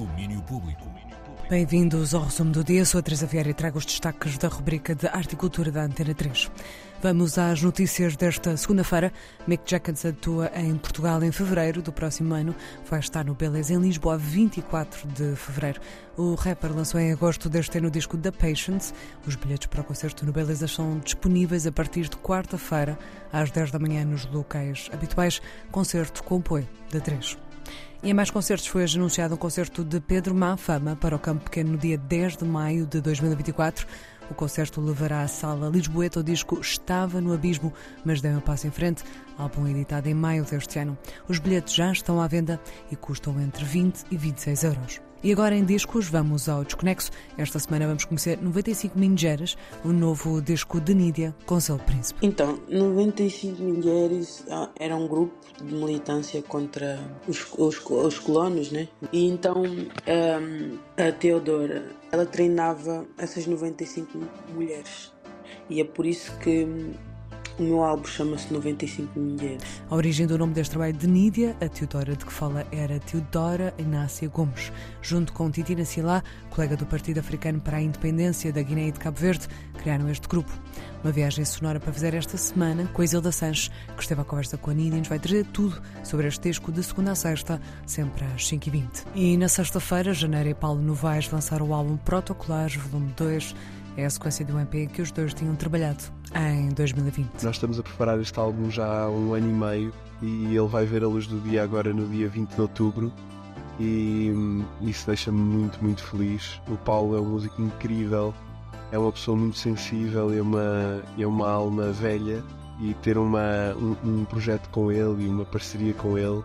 Domínio Público. Bem-vindos ao resumo do dia. Sou a Teresa Vieira e trago os destaques da rubrica de Articultura da Antena 3. Vamos às notícias desta segunda-feira. Mick Jenkins atua em Portugal em fevereiro do próximo ano. Vai estar no Beleza em Lisboa 24 de fevereiro. O rapper lançou em agosto deste ano o disco The Patience. Os bilhetes para o concerto no Beleza são disponíveis a partir de quarta-feira, às 10 da manhã, nos locais habituais. Concerto com apoio da 3. E em mais concertos foi anunciado um concerto de Pedro Manfama para o Campo Pequeno no dia 10 de maio de 2024. O concerto levará à sala Lisboeta o disco Estava no Abismo, mas deu um passo em frente, álbum editado em maio deste ano. Os bilhetes já estão à venda e custam entre 20 e 26 euros. E agora em discos, vamos ao Desconexo. Esta semana vamos conhecer 95 Mingeras, o novo disco de Nídia com seu príncipe. Então, 95 Mingeres ah, era um grupo de militância contra os, os, os colonos, né? E então um, a Teodora, ela treinava essas 95 mulheres. E é por isso que o meu álbum chama-se 95 Mulheres. A origem do nome deste trabalho de Nídia, a Teodora de que fala era Teodora Inácia Gomes. Junto com Titina Silá, colega do Partido Africano para a Independência da Guiné e de Cabo Verde, criaram este grupo. Uma viagem sonora para fazer esta semana com Isilda Sanches, que esteve à conversa com a Nídia e nos vai trazer tudo sobre este disco de segunda a sexta, sempre às 5h20. E na sexta-feira, Janeiro e Paulo Novaes lançaram o álbum Protocolares, volume 2. É a sequência de um EP que os dois tinham trabalhado em 2020. Nós estamos a preparar este álbum já há um ano e meio e ele vai ver a luz do dia agora no dia 20 de outubro e hum, isso deixa-me muito, muito feliz. O Paulo é um músico incrível, é uma pessoa muito sensível, é uma, é uma alma velha e ter uma, um, um projeto com ele e uma parceria com ele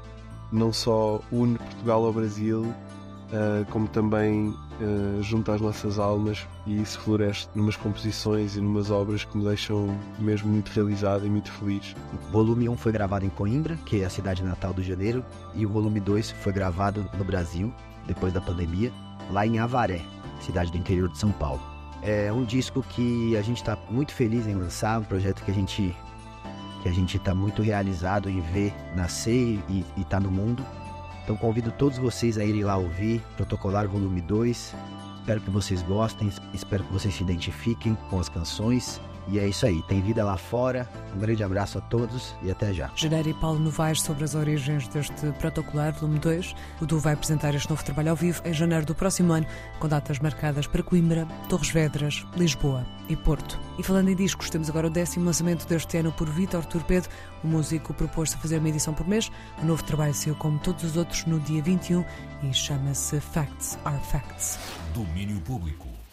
não só une Portugal ao Brasil, uh, como também uh, junta as nossas almas e isso floresce numas composições e numas obras que me deixam mesmo muito realizado e muito feliz. O volume 1 foi gravado em Coimbra, que é a cidade natal do Janeiro, e o volume 2 foi gravado no Brasil, depois da pandemia, lá em Avaré, cidade do interior de São Paulo. É um disco que a gente está muito feliz em lançar, um projeto que a gente que a gente está muito realizado em ver nascer e estar tá no mundo. Então convido todos vocês a irem lá ouvir Protocolar Volume 2. Espero que vocês gostem, espero que vocês se identifiquem com as canções. E é isso aí, tem vida lá fora. Um grande abraço a todos e até já. Janeiro e Paulo Novaes sobre as origens deste protocolar, volume 2. O Du vai apresentar este novo trabalho ao vivo em janeiro do próximo ano, com datas marcadas para Coimbra, Torres Vedras, Lisboa e Porto. E falando em discos, temos agora o décimo lançamento deste ano por Vítor Torpedo. O músico propôs-se a fazer uma edição por mês. O novo trabalho saiu como todos os outros no dia 21 e chama-se Facts Are Facts. Domínio Público.